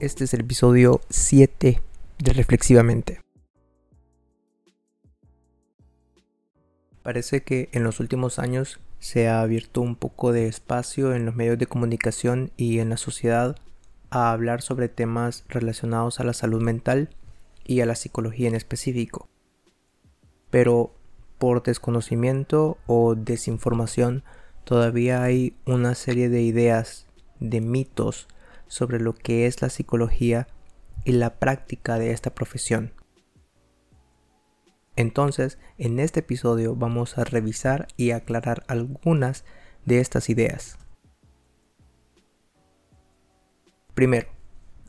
Este es el episodio 7 de Reflexivamente. Parece que en los últimos años se ha abierto un poco de espacio en los medios de comunicación y en la sociedad a hablar sobre temas relacionados a la salud mental y a la psicología en específico. Pero por desconocimiento o desinformación todavía hay una serie de ideas, de mitos, sobre lo que es la psicología y la práctica de esta profesión. Entonces, en este episodio vamos a revisar y aclarar algunas de estas ideas. Primero,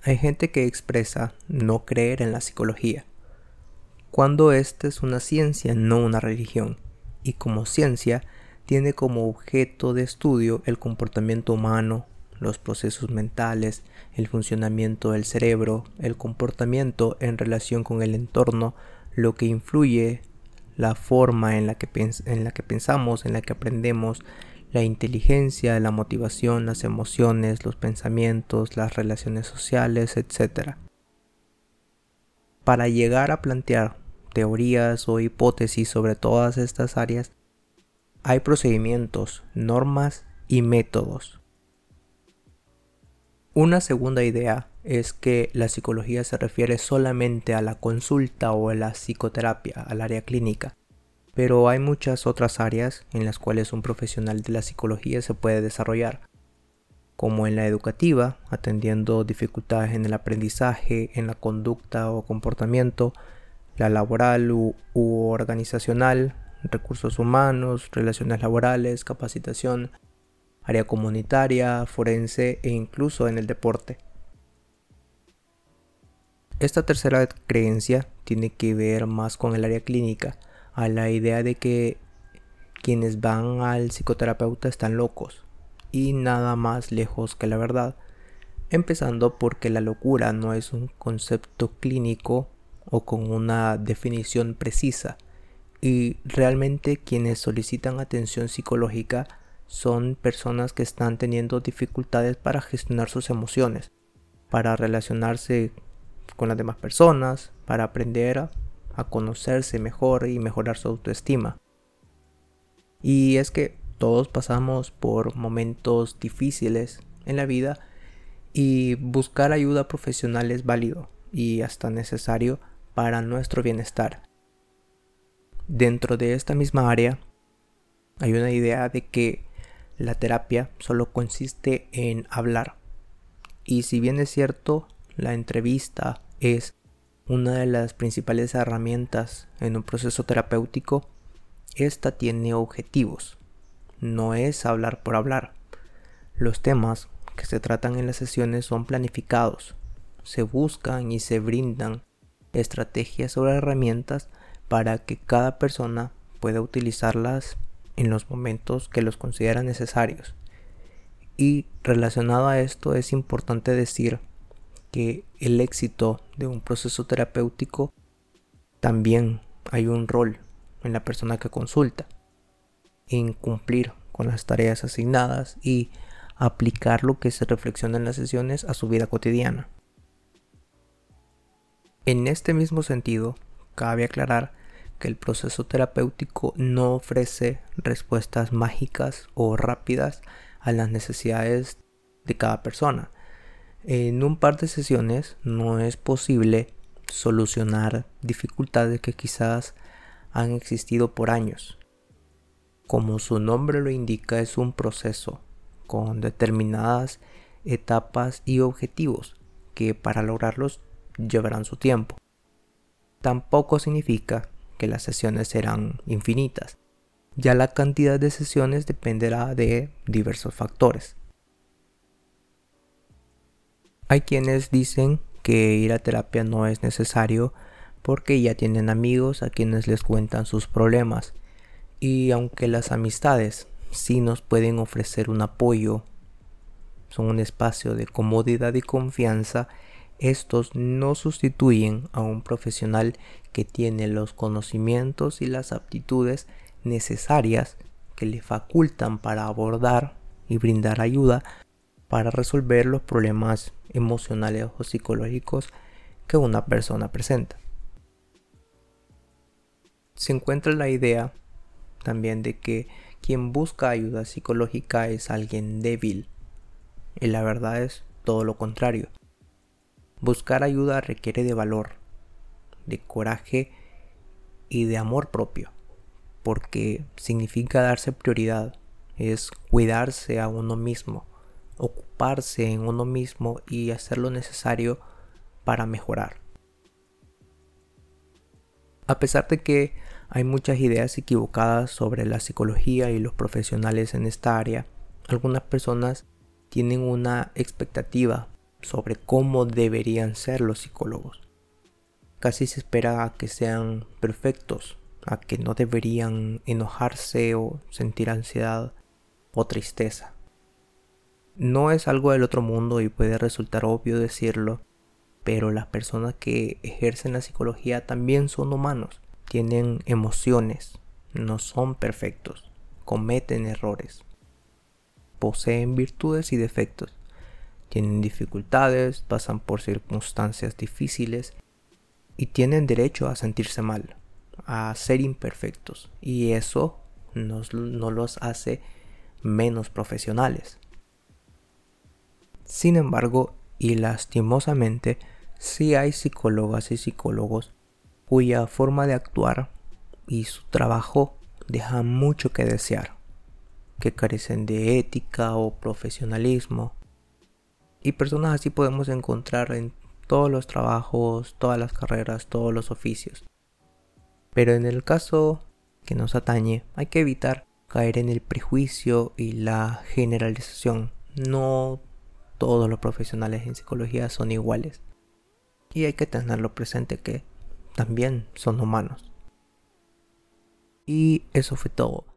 hay gente que expresa no creer en la psicología, cuando esta es una ciencia, no una religión, y como ciencia tiene como objeto de estudio el comportamiento humano, los procesos mentales, el funcionamiento del cerebro, el comportamiento en relación con el entorno, lo que influye, la forma en la que, pensamos, en la que aprendemos, la inteligencia, la motivación, las emociones, los pensamientos, las relaciones sociales, etc. Para llegar a plantear teorías o hipótesis sobre todas estas áreas, hay procedimientos, normas y métodos. Una segunda idea es que la psicología se refiere solamente a la consulta o a la psicoterapia, al área clínica, pero hay muchas otras áreas en las cuales un profesional de la psicología se puede desarrollar, como en la educativa, atendiendo dificultades en el aprendizaje, en la conducta o comportamiento, la laboral u, organizacional, recursos humanos, relaciones laborales, capacitación, área comunitaria, forense e incluso en el deporte. Esta tercera creencia tiene que ver más con el área clínica, a la idea de que quienes van al psicoterapeuta están locos y nada más lejos que la verdad, empezando porque la locura no es un concepto clínico o con una definición precisa y realmente quienes solicitan atención psicológica son personas que están teniendo dificultades para gestionar sus emociones, para relacionarse con las demás personas, para aprender a, conocerse mejor y mejorar su autoestima. Y es que todos pasamos por momentos difíciles en la vida y buscar ayuda profesional es válido y hasta necesario para nuestro bienestar. Dentro de esta misma área hay una idea de que la terapia solo consiste en hablar. Y si bien es cierto, la entrevista es una de las principales herramientas en un proceso terapéutico, esta tiene objetivos. No es hablar por hablar. Los temas que se tratan en las sesiones son planificados. Se buscan y se brindan estrategias o herramientas para que cada persona pueda utilizarlas en los momentos que los considera necesarios. Y relacionado a esto es importante decir que el éxito de un proceso terapéutico también hay un rol en la persona que consulta, en cumplir con las tareas asignadas y aplicar lo que se reflexiona en las sesiones a su vida cotidiana. En este mismo sentido, cabe aclarar que el proceso terapéutico no ofrece respuestas mágicas o rápidas a las necesidades de cada persona. En un par de sesiones no es posible solucionar dificultades que quizás han existido por años. Como su nombre lo indica, es un proceso con determinadas etapas y objetivos que para lograrlos llevarán su tiempo. Tampoco significa que las sesiones serán infinitas. Ya la cantidad de sesiones dependerá de diversos factores. Hay quienes dicen que ir a terapia no es necesario porque ya tienen amigos a quienes les cuentan sus problemas. Y aunque las amistades sí nos pueden ofrecer un apoyo, son un espacio de comodidad y confianza, estos no sustituyen a un profesional que tiene los conocimientos y las aptitudes necesarias que le facultan para abordar y brindar ayuda para resolver los problemas emocionales o psicológicos que una persona presenta. Se encuentra la idea también de que quien busca ayuda psicológica es alguien débil. Y la verdad es todo lo contrario. Buscar ayuda requiere de valor, de coraje y de amor propio, porque significa darse prioridad, es cuidarse a uno mismo, ocuparse en uno mismo y hacer lo necesario para mejorar. A pesar de que hay muchas ideas equivocadas sobre la psicología y los profesionales en esta área. Algunas personas tienen una expectativa sobre cómo deberían ser los psicólogos. Casi se espera a que sean perfectos, a que no deberían enojarse o sentir ansiedad o tristeza. No es algo del otro mundo y puede resultar obvio decirlo, pero las personas que ejercen la psicología también son humanos tienen emociones, no son perfectos, cometen errores, poseen virtudes y defectos, tienen dificultades, pasan por circunstancias difíciles y tienen derecho a sentirse mal, a ser imperfectos y eso no los hace menos profesionales. Sin embargo, y lastimosamente, sí hay psicólogas y psicólogos cuya forma de actuar y su trabajo deja mucho que desear, que carecen de ética o profesionalismo. Y personas así podemos encontrar en todos los trabajos, todas las carreras, todos los oficios. Pero en el caso que nos atañe, hay que evitar caer en el prejuicio y la generalización. No todos los profesionales en psicología son iguales. Y hay que tenerlo presente que también son humanos. Y eso fue todo.